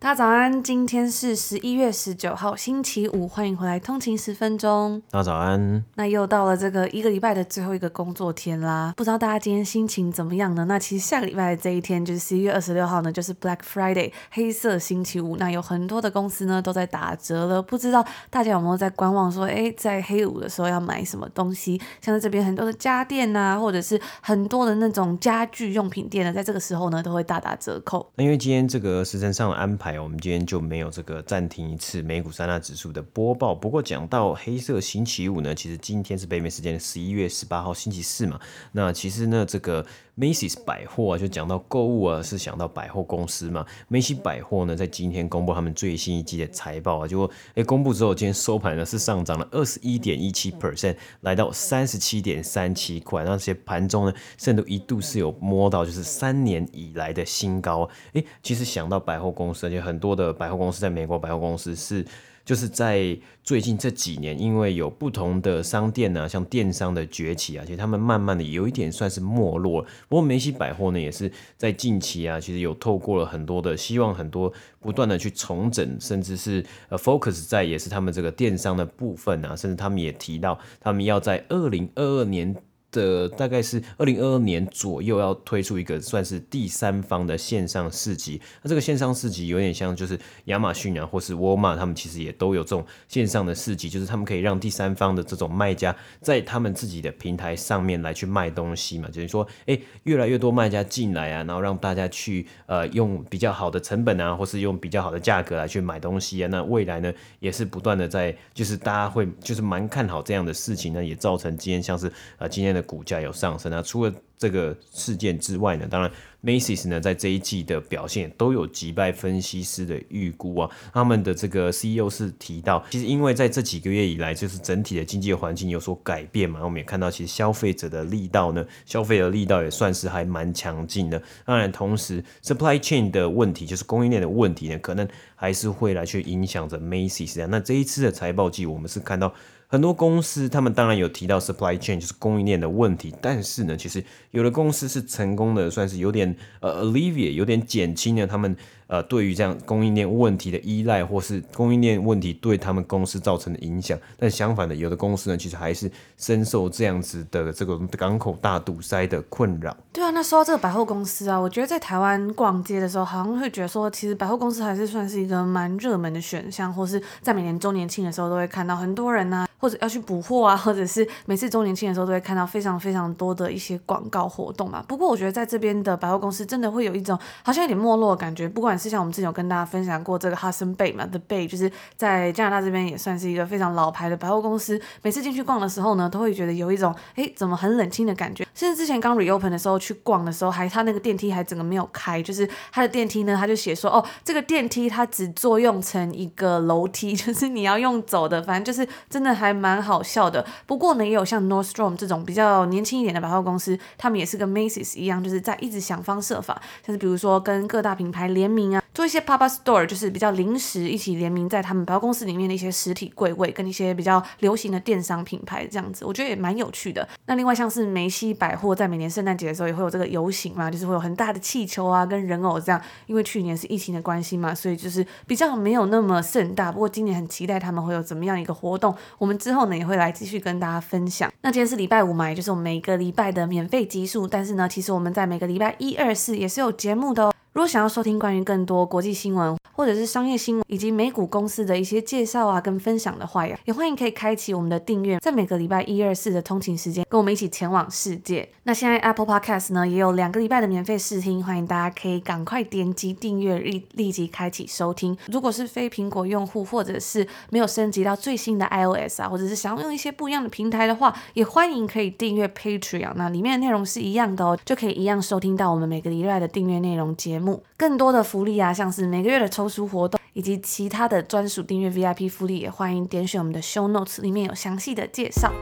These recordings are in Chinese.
大家早安，今天是十一月十九号，星期五，欢迎回来通勤十分钟。大家早安。那又到了这个一个礼拜的最后一个工作天啦，不知道大家今天心情怎么样呢？那其实下个礼拜的这一天就是十一月二十六号呢，就是 Black Friday 黑色星期五。那有很多的公司呢都在打折了，不知道大家有没有在观望说，哎，在黑五的时候要买什么东西？像在这边很多的家电啊，或者是很多的那种家具用品店呢，在这个时候呢都会大打折扣。那因为今天这个时辰上的安排。我们今天就没有这个暂停一次美股三大指数的播报。不过讲到黑色星期五呢，其实今天是北美时间的十一月十八号星期四嘛。那其实呢，这个 Macy's 百货啊，就讲到购物啊，是想到百货公司嘛。梅西百货呢，在今天公布他们最新一季的财报啊，结果诶公布之后，今天收盘呢是上涨了二十一点一七 percent，来到三十七点三七块。那些盘中呢，甚至一度是有摸到就是三年以来的新高。诶，其实想到百货公司，而且很多的百货公司在美国百货公司是。就是在最近这几年，因为有不同的商店呢、啊，像电商的崛起啊，其实他们慢慢的有一点算是没落。不过梅西百货呢，也是在近期啊，其实有透过了很多的希望，很多不断的去重整，甚至是呃 focus 在也是他们这个电商的部分啊，甚至他们也提到，他们要在二零二二年。的大概是二零二二年左右要推出一个算是第三方的线上市集，那这个线上市集有点像就是亚马逊啊，或是沃尔玛，他们其实也都有这种线上的市集，就是他们可以让第三方的这种卖家在他们自己的平台上面来去卖东西嘛，就是说，哎，越来越多卖家进来啊，然后让大家去呃用比较好的成本啊，或是用比较好的价格来去买东西啊，那未来呢也是不断的在就是大家会就是蛮看好这样的事情呢，也造成今天像是呃今天的。股价有上升啊，除了这个事件之外呢，当然 Macy's 呢在这一季的表现都有击败分析师的预估啊。他们的这个 CEO 是提到，其实因为在这几个月以来，就是整体的经济环境有所改变嘛，我们也看到其实消费者的力道呢，消费的力道也算是还蛮强劲的。当然，同时 supply chain 的问题，就是供应链的问题呢，可能还是会来去影响着 Macy's 啊。那这一次的财报季，我们是看到。很多公司，他们当然有提到 supply chain 就是供应链的问题，但是呢，其实有的公司是成功的，算是有点呃 alleviate，有点减轻了他们。呃，对于这样供应链问题的依赖，或是供应链问题对他们公司造成的影响，但相反的，有的公司呢，其实还是深受这样子的这个港口大堵塞的困扰。对啊，那说到这个百货公司啊，我觉得在台湾逛街的时候，好像会觉得说，其实百货公司还是算是一个蛮热门的选项，或是在每年周年庆的时候都会看到很多人呢、啊，或者要去补货啊，或者是每次周年庆的时候都会看到非常非常多的一些广告活动嘛。不过我觉得在这边的百货公司真的会有一种好像有点没落的感觉，不管。是像我们之前有跟大家分享过这个 Hudson Bay 嘛，The Bay 就是在加拿大这边也算是一个非常老牌的百货公司。每次进去逛的时候呢，都会觉得有一种哎，怎么很冷清的感觉。甚至之前刚 reopen 的时候去逛的时候，还它那个电梯还整个没有开，就是它的电梯呢，它就写说哦，这个电梯它只作用成一个楼梯，就是你要用走的，反正就是真的还蛮好笑的。不过呢，也有像 Nordstrom 这种比较年轻一点的百货公司，他们也是跟 Macy's 一样，就是在一直想方设法，像是比如说跟各大品牌联名。做一些 pop up store，就是比较临时一起联名，在他们百货公司里面的一些实体柜位，跟一些比较流行的电商品牌这样子，我觉得也蛮有趣的。那另外像是梅西百货，在每年圣诞节的时候也会有这个游行嘛，就是会有很大的气球啊，跟人偶这样。因为去年是疫情的关系嘛，所以就是比较没有那么盛大。不过今年很期待他们会有怎么样一个活动，我们之后呢也会来继续跟大家分享。那今天是礼拜五嘛，也就是我们每个礼拜的免费集数，但是呢，其实我们在每个礼拜一、二、四也是有节目的哦。如果想要收听关于更多国际新闻，或者是商业新闻，以及美股公司的一些介绍啊跟分享的话呀，也欢迎可以开启我们的订阅，在每个礼拜一、二、四的通勤时间，跟我们一起前往世界。那现在 Apple Podcast 呢也有两个礼拜的免费试听，欢迎大家可以赶快点击订阅，立立即开启收听。如果是非苹果用户，或者是没有升级到最新的 iOS 啊，或者是想要用一些不一样的平台的话，也欢迎可以订阅 Patreon，那里面的内容是一样的哦，就可以一样收听到我们每个礼拜的订阅内容节目。更多的福利啊，像是每个月的抽书活动，以及其他的专属订阅 VIP 福利，也欢迎点选我们的 Show Notes，里面有详细的介绍。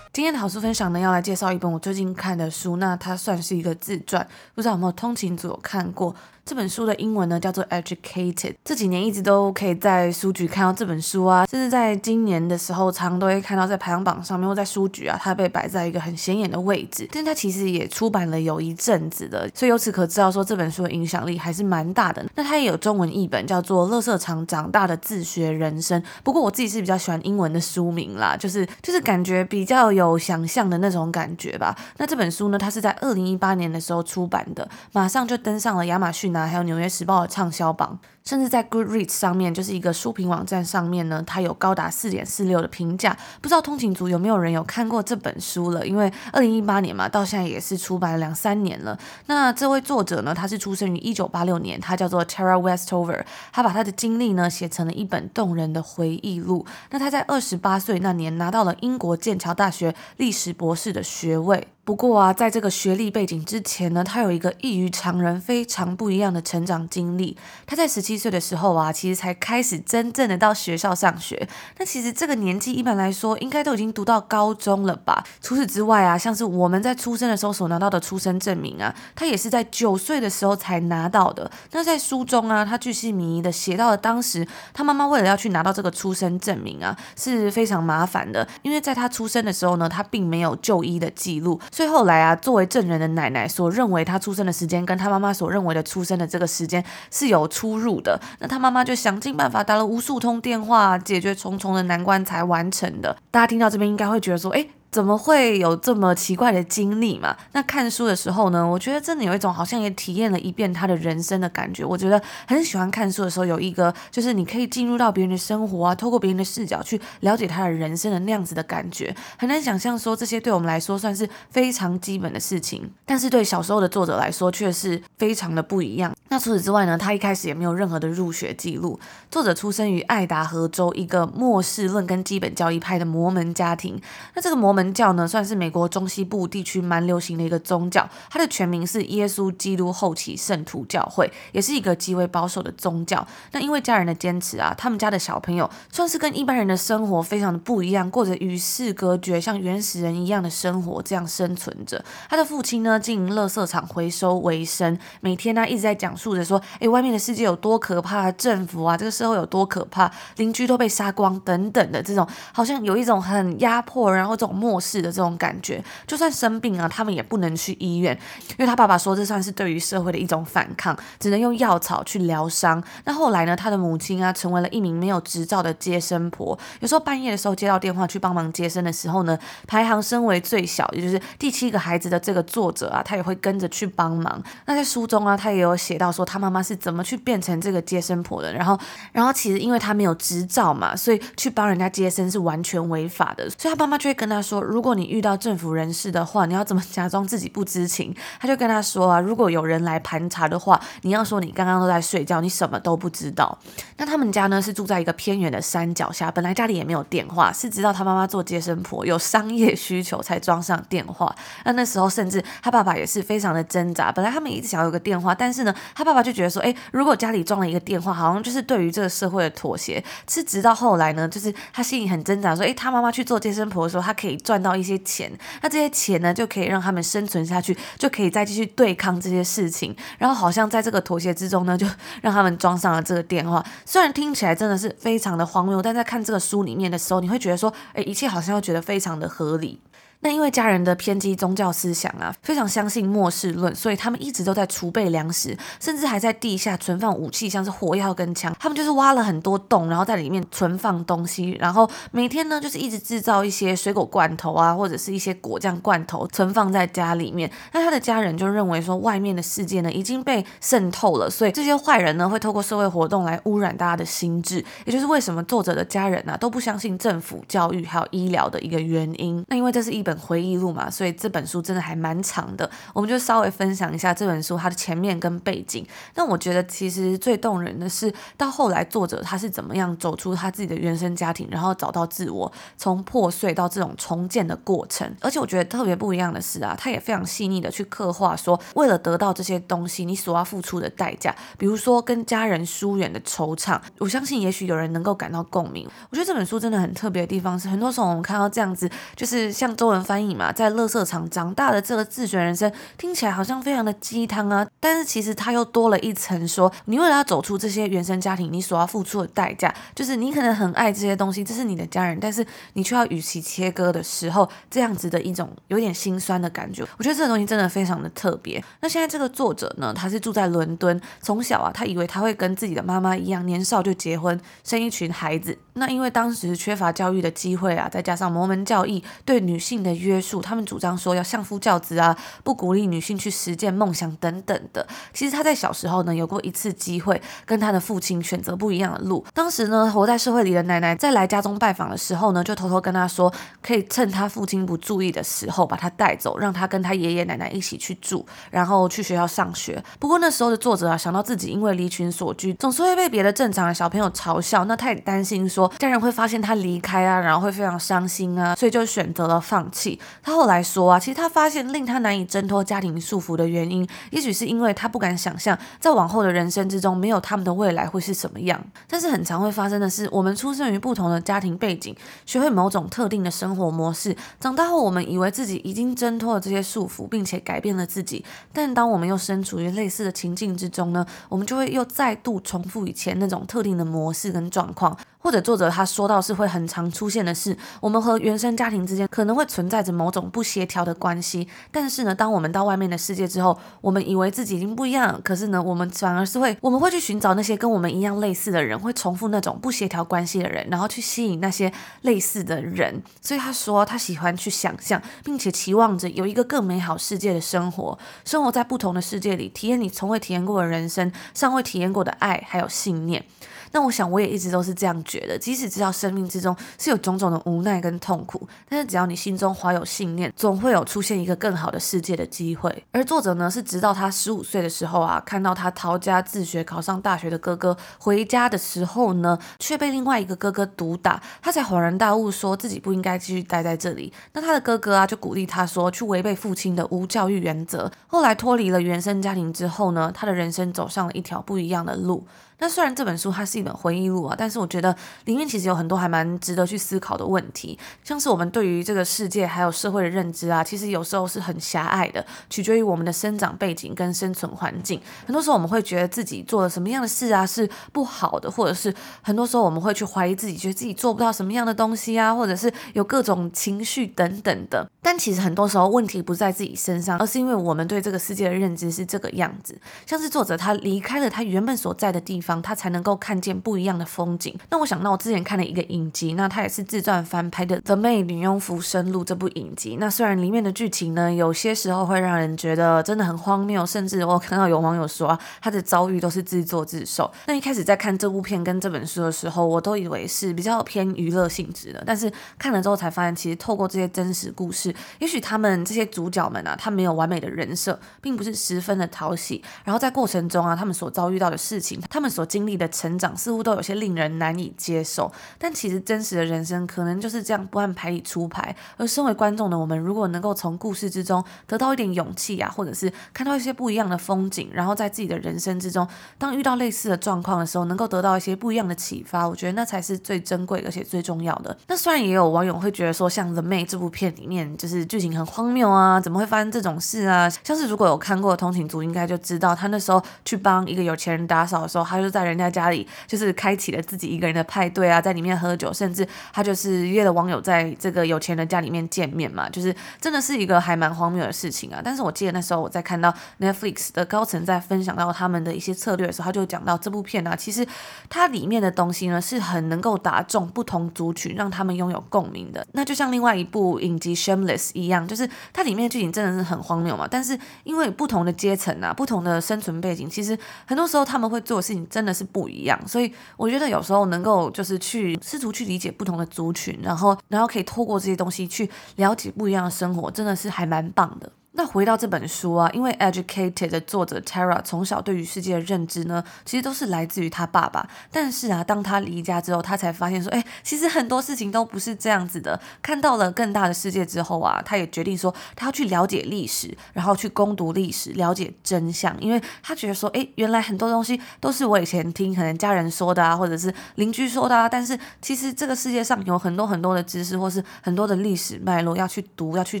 今天的好书分享呢，要来介绍一本我最近看的书，那它算是一个自传，不知道有没有通勤组有看过。这本书的英文呢叫做 Educated，这几年一直都可以在书局看到这本书啊，甚至在今年的时候，常常都会看到在排行榜上面或在书局啊，它被摆在一个很显眼的位置。但它其实也出版了有一阵子的，所以由此可知道说这本书的影响力还是蛮大的。那它也有中文译本，叫做《乐色场长大的自学人生》。不过我自己是比较喜欢英文的书名啦，就是就是感觉比较有想象的那种感觉吧。那这本书呢，它是在二零一八年的时候出版的，马上就登上了亚马逊啊。还有《纽约时报》的畅销榜，甚至在 Goodreads 上面，就是一个书评网站上面呢，它有高达四点四六的评价。不知道通勤族有没有人有看过这本书了？因为二零一八年嘛，到现在也是出版了两三年了。那这位作者呢，他是出生于一九八六年，他叫做 Tara Westover，他把他的经历呢写成了一本动人的回忆录。那他在二十八岁那年拿到了英国剑桥大学历史博士的学位。不过啊，在这个学历背景之前呢，他有一个异于常人、非常不一样的成长经历。他在十七岁的时候啊，其实才开始真正的到学校上学。那其实这个年纪一般来说，应该都已经读到高中了吧？除此之外啊，像是我们在出生的时候所拿到的出生证明啊，他也是在九岁的时候才拿到的。那在书中啊，他巨细靡遗的写到了当时他妈妈为了要去拿到这个出生证明啊，是非常麻烦的，因为在他出生的时候呢，他并没有就医的记录。所以后来啊，作为证人的奶奶所认为他出生的时间，跟他妈妈所认为的出生的这个时间是有出入的。那他妈妈就想尽办法打了无数通电话，解决重重的难关才完成的。大家听到这边应该会觉得说，诶。怎么会有这么奇怪的经历嘛？那看书的时候呢，我觉得真的有一种好像也体验了一遍他的人生的感觉。我觉得很喜欢看书的时候有一个，就是你可以进入到别人的生活啊，透过别人的视角去了解他的人生的那样子的感觉。很难想象说这些对我们来说算是非常基本的事情，但是对小时候的作者来说却是非常的不一样。那除此之外呢，他一开始也没有任何的入学记录。作者出生于爱达荷州一个末世论跟基本教义派的摩门家庭。那这个摩门门教呢，算是美国中西部地区蛮流行的一个宗教。它的全名是耶稣基督后期圣徒教会，也是一个极为保守的宗教。那因为家人的坚持啊，他们家的小朋友算是跟一般人的生活非常的不一样，过着与世隔绝、像原始人一样的生活，这样生存着。他的父亲呢，经营垃圾场回收为生，每天呢一直在讲述着说，诶，外面的世界有多可怕，政府啊，这个社会有多可怕，邻居都被杀光等等的这种，好像有一种很压迫，然后这种末世的。这种感觉，就算生病啊，他们也不能去医院，因为他爸爸说这算是对于社会的一种反抗，只能用药草去疗伤。那后来呢，他的母亲啊，成为了一名没有执照的接生婆。有时候半夜的时候接到电话去帮忙接生的时候呢，排行身为最小，也就是第七个孩子的这个作者啊，他也会跟着去帮忙。那在书中啊，他也有写到说他妈妈是怎么去变成这个接生婆的。然后，然后其实因为他没有执照嘛，所以去帮人家接生是完全违法的。所以他妈妈就会跟他说，如果你遇到政府人士的话，你要怎么假装自己不知情？他就跟他说啊，如果有人来盘查的话，你要说你刚刚都在睡觉，你什么都不知道。那他们家呢是住在一个偏远的山脚下，本来家里也没有电话，是直到他妈妈做接生婆有商业需求才装上电话。那那时候甚至他爸爸也是非常的挣扎，本来他们一直想要有个电话，但是呢，他爸爸就觉得说，诶，如果家里装了一个电话，好像就是对于这个社会的妥协。是直到后来呢，就是他心里很挣扎，说，诶，他妈妈去做接生婆的时候，他可以赚到一些钱。那这些钱呢，就可以让他们生存下去，就可以再继续对抗这些事情。然后好像在这个妥协之中呢，就让他们装上了这个电话。虽然听起来真的是非常的荒谬，但在看这个书里面的时候，你会觉得说，诶，一切好像又觉得非常的合理。那因为家人的偏激宗教思想啊，非常相信末世论，所以他们一直都在储备粮食，甚至还在地下存放武器，像是火药跟枪。他们就是挖了很多洞，然后在里面存放东西，然后每天呢就是一直制造一些水果罐头啊，或者是一些果酱罐头，存放在家里面。那他的家人就认为说，外面的世界呢已经被渗透了，所以这些坏人呢会透过社会活动来污染大家的心智，也就是为什么作者的家人啊都不相信政府、教育还有医疗的一个原因。那因为这是一本回忆录嘛，所以这本书真的还蛮长的。我们就稍微分享一下这本书它的前面跟背景。那我觉得其实最动人的是到后来作者他是怎么样走出他自己的原生家庭，然后找到自我，从破碎到这种重建的过程。而且我觉得特别不一样的是啊，他也非常细腻的去刻画说，为了得到这些东西，你所要付出的代价，比如说跟家人疏远的惆怅。我相信也许有人能够感到共鸣。我觉得这本书真的很特别的地方是，很多时候我们看到这样子，就是像周文翻译嘛，在垃圾场长大的这个自学人生，听起来好像非常的鸡汤啊。但是其实他又多了一层，说你为了要走出这些原生家庭，你所要付出的代价，就是你可能很爱这些东西，这是你的家人，但是你却要与其切割的时候，这样子的一种有点心酸的感觉。我觉得这个东西真的非常的特别。那现在这个作者呢，他是住在伦敦，从小啊，他以为他会跟自己的妈妈一样，年少就结婚，生一群孩子。那因为当时缺乏教育的机会啊，再加上摩门教义对女性的的约束，他们主张说要相夫教子啊，不鼓励女性去实践梦想等等的。其实他在小时候呢，有过一次机会跟他的父亲选择不一样的路。当时呢，活在社会里的奶奶在来家中拜访的时候呢，就偷偷跟他说，可以趁他父亲不注意的时候把他带走，让他跟他爷爷奶奶一起去住，然后去学校上学。不过那时候的作者啊，想到自己因为离群索居，总是会被别的正常的小朋友嘲笑，那他也担心说。家人会发现他离开啊，然后会非常伤心啊，所以就选择了放弃。他后来说啊，其实他发现令他难以挣脱家庭束缚的原因，也许是因为他不敢想象在往后的人生之中没有他们的未来会是什么样。但是很常会发生的是，我们出生于不同的家庭背景，学会某种特定的生活模式，长大后我们以为自己已经挣脱了这些束缚，并且改变了自己。但当我们又身处于类似的情境之中呢，我们就会又再度重复以前那种特定的模式跟状况。或者作者他说到是会很常出现的事，我们和原生家庭之间可能会存在着某种不协调的关系，但是呢，当我们到外面的世界之后，我们以为自己已经不一样，可是呢，我们反而是会，我们会去寻找那些跟我们一样类似的人，会重复那种不协调关系的人，然后去吸引那些类似的人。所以他说他喜欢去想象，并且期望着有一个更美好世界的生活，生活在不同的世界里，体验你从未体验过的人生，尚未体验过的爱，还有信念。那我想，我也一直都是这样觉得。即使知道生命之中是有种种的无奈跟痛苦，但是只要你心中怀有信念，总会有出现一个更好的世界的机会。而作者呢，是直到他十五岁的时候啊，看到他逃家自学考上大学的哥哥回家的时候呢，却被另外一个哥哥毒打，他才恍然大悟，说自己不应该继续待在这里。那他的哥哥啊，就鼓励他说，去违背父亲的无教育原则。后来脱离了原生家庭之后呢，他的人生走上了一条不一样的路。那虽然这本书它是一本回忆录啊，但是我觉得里面其实有很多还蛮值得去思考的问题，像是我们对于这个世界还有社会的认知啊，其实有时候是很狭隘的，取决于我们的生长背景跟生存环境。很多时候我们会觉得自己做了什么样的事啊是不好的，或者是很多时候我们会去怀疑自己，觉得自己做不到什么样的东西啊，或者是有各种情绪等等的。但其实很多时候问题不在自己身上，而是因为我们对这个世界的认知是这个样子。像是作者他离开了他原本所在的地方。他才能够看见不一样的风景。那我想到我之前看了一个影集，那它也是自传翻拍的《The Maid 女佣浮生录》这部影集。那虽然里面的剧情呢，有些时候会让人觉得真的很荒谬，甚至我看到有网友说啊，他的遭遇都是自作自受。那一开始在看这部片跟这本书的时候，我都以为是比较偏娱乐性质的，但是看了之后才发现，其实透过这些真实故事，也许他们这些主角们啊，他没有完美的人设，并不是十分的讨喜。然后在过程中啊，他们所遭遇到的事情，他们所经历的成长似乎都有些令人难以接受，但其实真实的人生可能就是这样不按牌理出牌。而身为观众的我们，如果能够从故事之中得到一点勇气啊，或者是看到一些不一样的风景，然后在自己的人生之中，当遇到类似的状况的时候，能够得到一些不一样的启发，我觉得那才是最珍贵而且最重要的。那虽然也有网友会觉得说，像《The 妹》这部片里面就是剧情很荒谬啊，怎么会发生这种事啊？像是如果有看过通勤族应该就知道，他那时候去帮一个有钱人打扫的时候，他就在人家。家里就是开启了自己一个人的派对啊，在里面喝酒，甚至他就是约了网友在这个有钱人家里面见面嘛，就是真的是一个还蛮荒谬的事情啊。但是我记得那时候我在看到 Netflix 的高层在分享到他们的一些策略的时候，他就讲到这部片啊，其实它里面的东西呢是很能够打中不同族群，让他们拥有共鸣的。那就像另外一部影集 Shameless 一样，就是它里面的剧情真的是很荒谬嘛，但是因为不同的阶层啊，不同的生存背景，其实很多时候他们会做的事情真的是不一样。所以我觉得有时候能够就是去试图去理解不同的族群，然后然后可以透过这些东西去了解不一样的生活，真的是还蛮棒的。那回到这本书啊，因为《Educated》的作者 Tara 从小对于世界的认知呢，其实都是来自于他爸爸。但是啊，当他离家之后，他才发现说，哎，其实很多事情都不是这样子的。看到了更大的世界之后啊，他也决定说，他要去了解历史，然后去攻读历史，了解真相。因为他觉得说，哎，原来很多东西都是我以前听可能家人说的啊，或者是邻居说的啊。但是其实这个世界上有很多很多的知识，或是很多的历史脉络要去读，要去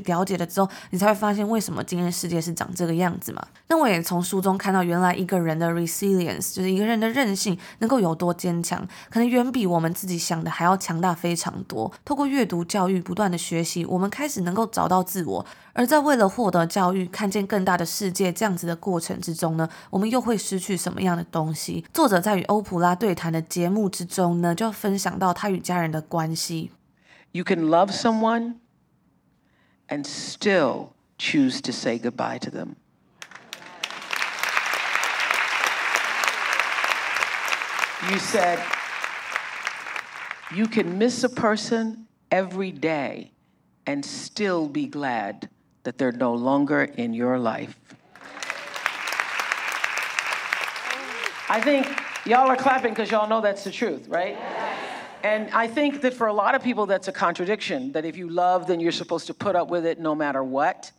了解了之后，你才会发现为什么。什么今天世界是长这个样子嘛？那我也从书中看到，原来一个人的 resilience，就是一个人的韧性，能够有多坚强，可能远比我们自己想的还要强大非常多。透过阅读、教育、不断的学习，我们开始能够找到自我。而在为了获得教育、看见更大的世界这样子的过程之中呢，我们又会失去什么样的东西？作者在与欧普拉对谈的节目之中呢，就分享到他与家人的关系。You can love someone and still choose to say goodbye to them. You said you can miss a person every day and still be glad that they're no longer in your life. I think y'all are clapping because y'all know that's the truth, right? And I think that for a lot of people, that's a contradiction. That if you love, then you're supposed to put up with it no matter what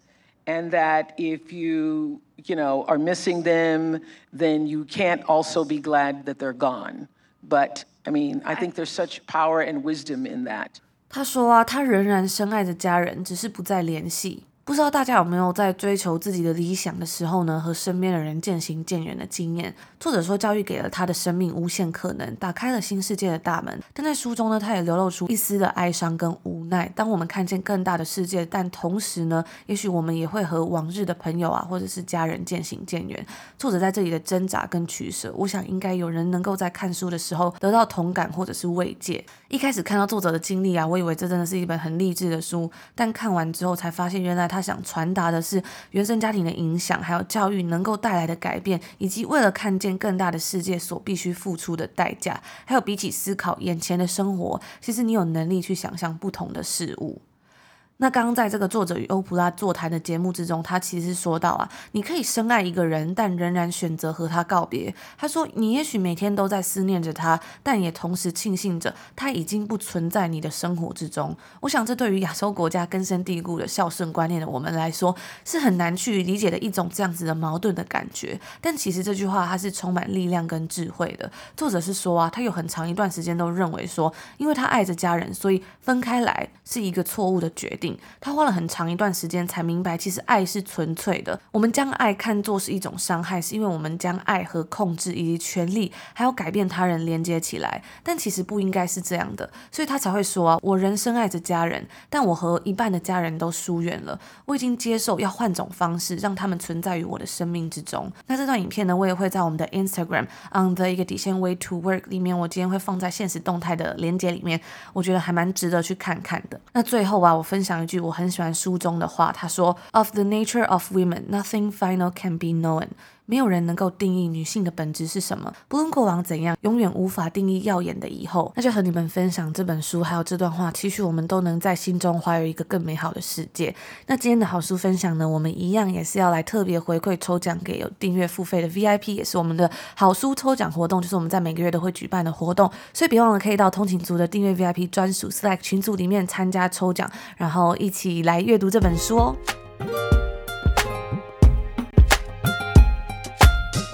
And that if you, you know, are missing them, then you can't also be glad that they're gone. But I mean, I think there's such power and wisdom in that. 他说啊，他仍然深爱着家人，只是不再联系。 不知道大家有没有在追求自己的理想的时候呢，和身边的人渐行渐远的经验？作者说，教育给了他的生命无限可能，打开了新世界的大门。但在书中呢，他也流露出一丝的哀伤跟无奈。当我们看见更大的世界，但同时呢，也许我们也会和往日的朋友啊，或者是家人渐行渐远。作者在这里的挣扎跟取舍，我想应该有人能够在看书的时候得到同感或者是慰藉。一开始看到作者的经历啊，我以为这真的是一本很励志的书，但看完之后才发现，原来他。他想传达的是原生家庭的影响，还有教育能够带来的改变，以及为了看见更大的世界所必须付出的代价，还有比起思考眼前的生活，其实你有能力去想象不同的事物。那刚刚在这个作者与欧普拉座谈的节目之中，他其实说到啊，你可以深爱一个人，但仍然选择和他告别。他说，你也许每天都在思念着他，但也同时庆幸着他已经不存在你的生活之中。我想，这对于亚洲国家根深蒂固的孝顺观念的我们来说，是很难去理解的一种这样子的矛盾的感觉。但其实这句话它是充满力量跟智慧的。作者是说啊，他有很长一段时间都认为说，因为他爱着家人，所以分开来是一个错误的决定。他花了很长一段时间才明白，其实爱是纯粹的。我们将爱看作是一种伤害，是因为我们将爱和控制以及权力，还有改变他人连接起来。但其实不应该是这样的，所以他才会说啊，我仍深爱着家人，但我和一半的家人都疏远了。我已经接受要换种方式，让他们存在于我的生命之中。那这段影片呢，我也会在我们的 Instagram on the 一个底线 way to work 里面，我今天会放在现实动态的连接里面，我觉得还蛮值得去看看的。那最后啊，我分享。一句我很喜欢书中的话，他说：“Of the nature of women, nothing final can be known.” 没有人能够定义女性的本质是什么，不论过往怎样，永远无法定义耀眼的以后。那就和你们分享这本书，还有这段话，期许我们都能在心中怀有一个更美好的世界。那今天的好书分享呢，我们一样也是要来特别回馈抽奖给有订阅付费的 VIP，也是我们的好书抽奖活动，就是我们在每个月都会举办的活动。所以别忘了可以到通勤族的订阅 VIP 专属 Slack 群组里面参加抽奖，然后一起来阅读这本书哦。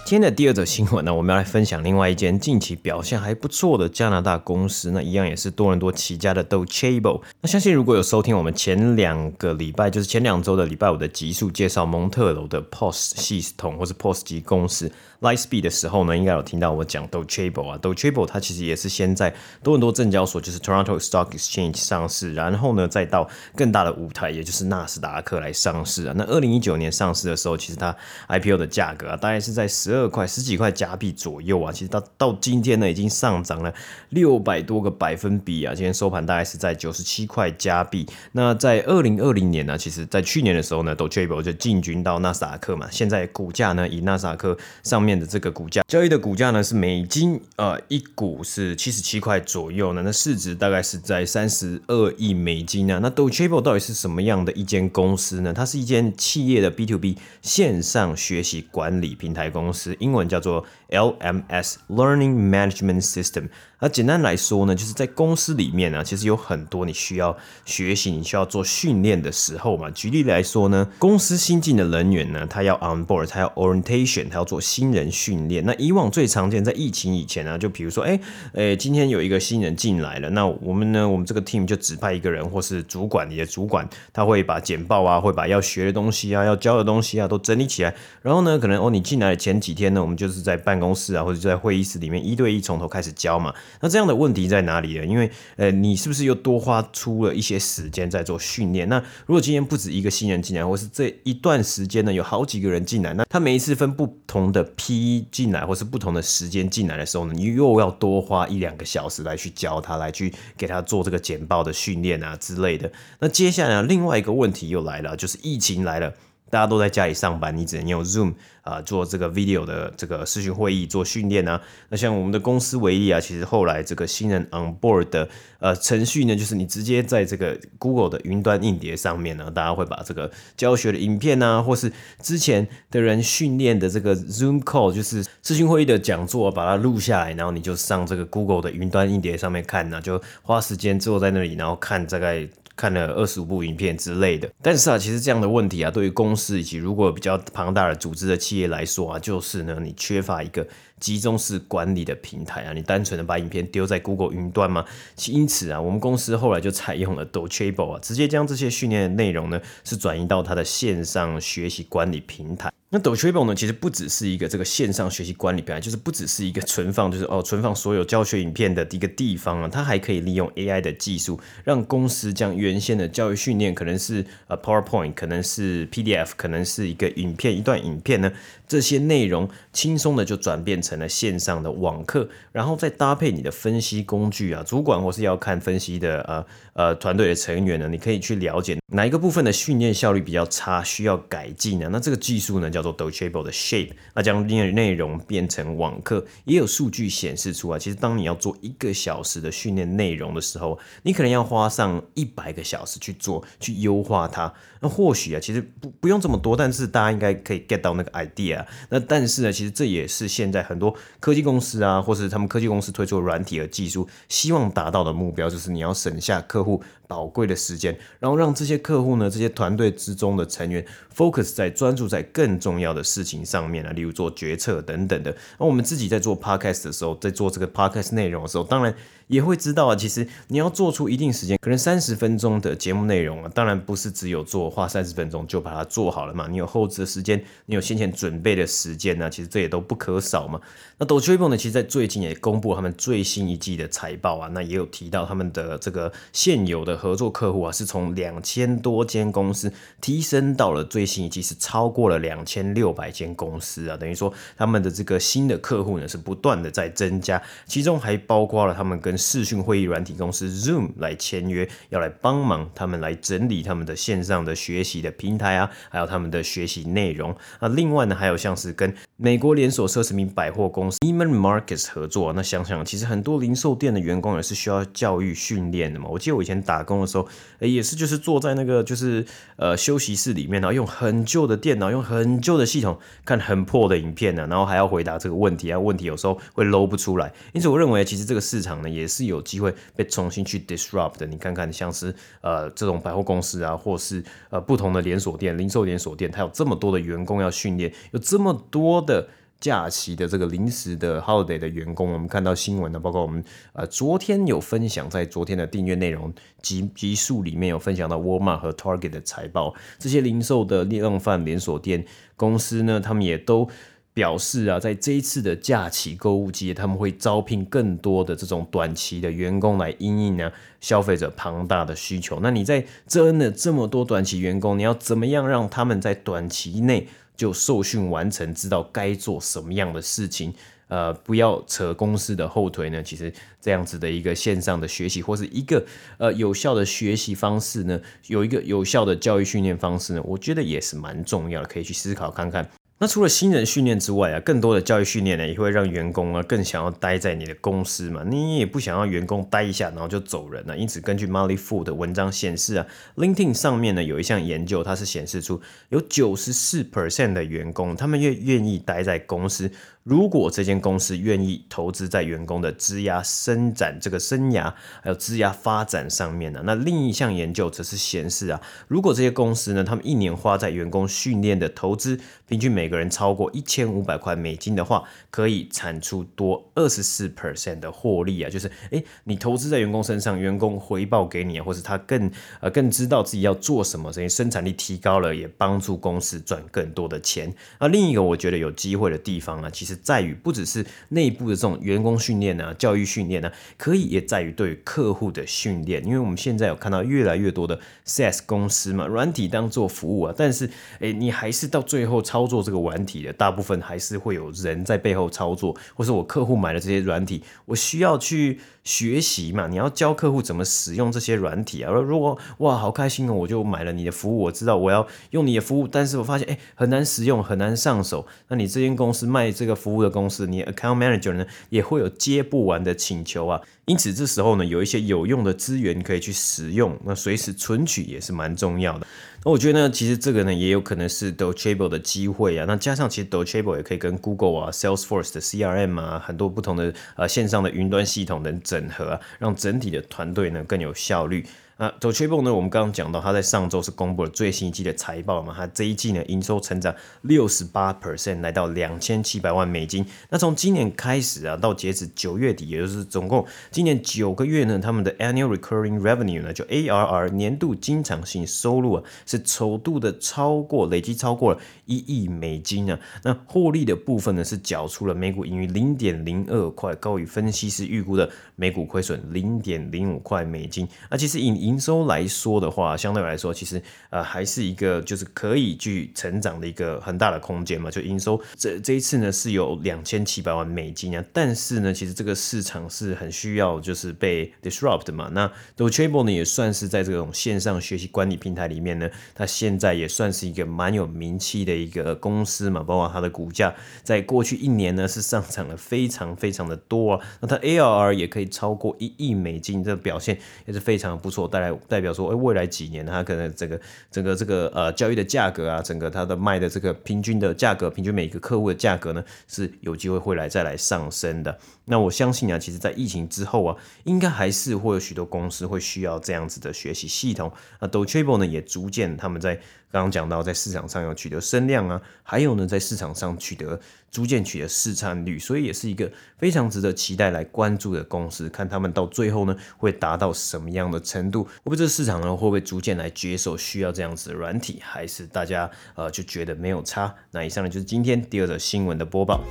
今天的第二则新闻呢，我们要来分享另外一间近期表现还不错的加拿大公司，那一样也是多伦多起家的 Docebo。那相信如果有收听我们前两个礼拜，就是前两周的礼拜五的集数，介绍蒙特娄的 POS 系统或是 POS 级公司。Lightspeed 的时候呢，应该有听到我讲 Docebo 啊，Docebo 它其实也是先在多伦多证交所，就是 Toronto Stock Exchange 上市，然后呢再到更大的舞台，也就是纳斯达克来上市啊。那二零一九年上市的时候，其实它 IPO 的价格啊，大概是在十二块十几块加币左右啊。其实到到今天呢，已经上涨了六百多个百分比啊。今天收盘大概是在九十七块加币。那在二零二零年呢，其实在去年的时候呢，Docebo 就进军到纳斯达克嘛。现在股价呢，以纳斯达克上面的这个股价交易的股价呢，是美金呃一股是七十七块左右呢。那市值大概是在三十二亿美金啊。那 Docebo 到底是什么样的一间公司呢？它是一间企业的 B to B 线上学习管理平台公司，英文叫做 LMS Learning Management System。 那简单来说呢，就是在公司里面呢，其实有很多你需要学习、你需要做训练的时候嘛。举例来说呢，公司新进的人员呢，他要 on board，他要 orientation，他要做新人训练。那以往最常见在疫情以前呢，就比如说，哎，哎，今天有一个新人进来了，那我们呢，我们这个 team 就指派一个人，或是主管，你的主管，他会把简报啊，会把要学的东西啊，要教的东西啊，都整理起来。然后呢，可能哦，你进来的前几天呢，我们就是在办公室啊，或者就在会议室里面一对一从头开始教嘛。那这样的问题在哪里呢？因为呃，你是不是又多花出了一些时间在做训练？那如果今天不止一个新人进来，或是这一段时间呢，有好几个人进来，那他每一次分不同的批进来，或是不同的时间进来的时候呢，你又要多花一两个小时来去教他，来去给他做这个简报的训练啊之类的。那接下来另外一个问题又来了，就是疫情来了。大家都在家里上班，你只能用 Zoom 啊、做这个 video 的这个视讯会议做训练啊。那像我们的公司为例啊，其实后来这个新人 on board 的呃程序呢，就是你直接在这个 Google 的云端硬碟上面呢，大家会把这个教学的影片啊，或是之前的人训练的这个 Zoom call，就是视讯会议的讲座，把它录下来，然后你就上这个 Google 的云端硬碟上面看呢，就花时间坐在那里，然后看大概。看了二十五部影片之类的，但是啊，其实这样的问题啊，对于公司以及如果比较庞大的组织的企业来说啊，就是呢，你缺乏一个集中式管理的平台啊，你单纯的把影片丢在 Google 云端吗？因此啊，我们公司后来就采用了 Docebo 啊，直接将这些训练的内容呢，是转移到它的线上学习管理平台。那 Docebo 呢，其实不只是一个这个线上学习管理平台，就是不只是一个存放，就是哦存放所有教学影片的一个地方啊，它还可以利用 AI 的技术，让公司将原先的教育训练，可能是呃 PowerPoint，可能是 PDF，可能是一个影片，一段影片呢，这些内容轻松的就转变成了线上的网课，然后再搭配你的分析工具啊，主管或是要看分析的呃呃团队的成员呢，你可以去了解哪一个部分的训练效率比较差，需要改进呢？那这个技术呢叫做 Docebo 的 Shape，那将内内容变成网课，也有数据显示出来，其实当你要做一个小时的训练内容的时候，你可能要花上一百个小时去做，去优化它。或许啊，其实不不用这么多，但是大家应该可以 get 到那个 idea。那但是呢，其实这也是现在很多科技公司啊，或是他们科技公司推出的软体和技术，希望达到的目标，就是你要省下客户宝贵的时间，然后让这些客户呢，这些团队之中的成员 focus 在专注在更重要的事情上面啊，例如做决策等等的。那我们自己在做 podcast 的时候，在做这个 podcast 内容的时候，当然也会知道啊，其实你要做出一定时间，可能三十分钟的节目内容啊，当然不是只有做花三十分钟就把它做好了嘛。你有后置的时间，你有先前准备的时间呢，其实这也都不可少嘛。那 Docebo 呢，其实在最近也公布他们最新一季的财报啊，那也有提到他们的这个现有的。合作客户啊，是从两千多间公司提升到了最新一季是超过了两千六百间公司啊，等于说他们的这个新的客户呢是不断的在增加，其中还包括了他们跟视讯会议软体公司 Zoom 来签约，要来帮忙他们来整理他们的线上的学习的平台啊，还有他们的学习内容啊。另外呢，还有像是跟美国连锁奢侈品百货公司 Neiman Marcus 合作，那想想其实很多零售店的员工也是需要教育训练的嘛。我记得我以前打工的时候，也是就是坐在那个就是呃休息室里面，然后用很旧的电脑，用很旧的系统看很破的影片呢，然后还要回答这个问题啊，问题有时候会 load 不出来。因此，我认为其实这个市场呢也是有机会被重新去 disrupt 的。你看看像是呃这种百货公司啊，或是呃不同的连锁店、零售连锁店，它有这么多的员工要训练，有这么多的。假期的这个临时的 holiday 的员工，我们看到新闻呢，包括我们呃昨天有分享，在昨天的订阅内容集集数里面有分享到 Walmart 和 Target 的财报，这些零售的量贩连锁店公司呢，他们也都表示啊，在这一次的假期购物季，他们会招聘更多的这种短期的员工来因应呢消费者庞大的需求。那你在真的这么多短期员工，你要怎么样让他们在短期内就受训完成，知道该做什么样的事情？呃，不要扯公司的后腿呢。其实这样子的一个线上的学习，或是一个呃有效的学习方式呢，有一个有效的教育训练方式呢，我觉得也是蛮重要的，可以去思考看看。那除了新人训练之外啊，更多的教育训练呢，也会让员工啊更想要待在你的公司嘛。你也不想要员工待一下然后就走人了。因此，根据 Molly Food 的文章显示啊，LinkedIn 上面呢有一项研究，它是显示出有九十四 percent 的员工，他们愿愿意待在公司。如果这间公司愿意投资在员工的职涯伸展这个生涯，还有职涯发展上面呢，那另一项研究则是显示啊，如果这些公司呢，他们一年花在员工训练的投资，平均每个人超过一千五百块美金的话，可以产出多二十四 percent 的获利啊，就是诶，你投资在员工身上，员工回报给你啊，或是他更呃更知道自己要做什么，所以生产力提高了，也帮助公司赚更多的钱。那另一个我觉得有机会的地方呢，其实。在于不只是内部的这种员工训练啊、教育训练啊，可以也在于对客户的训练。因为我们现在有看到越来越多的 SaaS 公司嘛，软体当做服务啊，但是诶，你还是到最后操作这个软体的，大部分还是会有人在背后操作，或是我客户买了这些软体，我需要去。学习嘛，你要教客户怎么使用这些软体啊。如果哇，好开心哦，我就买了你的服务，我知道我要用你的服务，但是我发现诶，很难使用，很难上手。那你这间公司卖这个服务的公司，你 account manager 呢也会有接不完的请求啊。因此这时候呢，有一些有用的资源可以去使用，那随时存取也是蛮重要的。那我觉得呢，其实这个呢也有可能是 Docebo 的机会啊。那加上其实 Docebo 也可以跟 Google 啊、Salesforce 的 CRM 啊，很多不同的呃线上的云端系统能整合啊，让整体的团队呢更有效率。那 Docebo 呢？我们刚刚讲到，他在上周是公布了最新一季的财报嘛？他这一季呢，营收成长六十八 percent，来到两千七百万美金。那从今年开始啊，到截止九月底，也就是总共今年九个月呢，他们的 Annual Recurring Revenue 呢，就 ARR 年度经常性收入啊，是首度的超过累计超过了一亿美金啊。那获利的部分呢，是缴出了每股盈余零点零二块，高于分析师预估的每股亏损零点零五块美金。那其实以营收来说的话，相对来说，其实呃还是一个就是可以去成长的一个很大的空间嘛。就营收这这一次呢是有两千七百万美金啊，但是呢，其实这个市场是很需要就是被 disrupt 嘛。那 Docebo 呢也算是在这种线上学习管理平台里面呢，它现在也算是一个蛮有名气的一个公司嘛。包括它的股价在过去一年呢是上涨了非常非常的多啊。那它 ARR 也可以超过一亿美金，这表现也是非常不错的。带来代表说，哎，未来几年它可能整个整个这个呃交易的价格啊，整个它的卖的这个平均的价格，平均每一个客户的价格呢，是有机会会来再来上升的。那我相信啊，其实，在疫情之后啊，应该还是会有许多公司会需要这样子的学习系统。那 Docebo 呢，也逐渐他们在刚刚讲到，在市场上要取得声量啊，还有呢，在市场上取得逐渐取得市占率，所以也是一个非常值得期待来关注的公司。看他们到最后呢，会达到什么样的程度？会不会这市场呢，会不会逐渐来接受需要这样子的软体？还是大家呃就觉得没有差？那以上呢，就是今天第二则新闻的播报。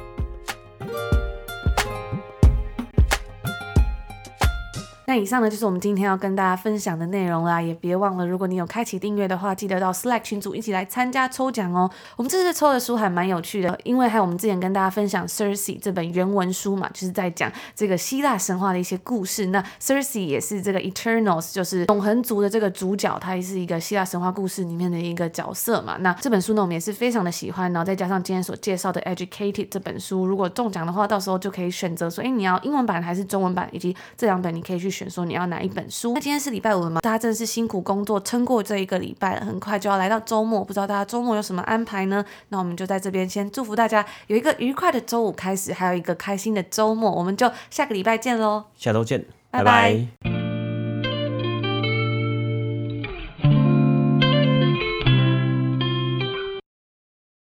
那以上呢，就是我们今天要跟大家分享的内容啦，也别忘了，如果你有开启订阅的话，记得到 Slack 群组一起来参加抽奖哦。我们这次抽的书还蛮有趣的，因为还有我们之前跟大家分享 Circe 这本原文书嘛，就是在讲这个希腊神话的一些故事。那 Circe 也是这个 Eternals，就是永恒族的这个主角，他也是一个希腊神话故事里面的一个角色嘛。那这本书呢，我们也是非常的喜欢，然后再加上今天所介绍的 Educated 这本书，如果中奖的话，到时候就可以选择说，哎，你要英文版还是中文版，以及这两本你可以去选。说你要哪一本书？那今天是礼拜五了吗？大家真的是辛苦工作，撑过这一个礼拜了，很快就要来到周末，不知道大家周末有什么安排呢？那我们就在这边先祝福大家有一个愉快的周五开始，还有一个开心的周末。我们就下个礼拜见喽，下周见，拜拜。拜拜。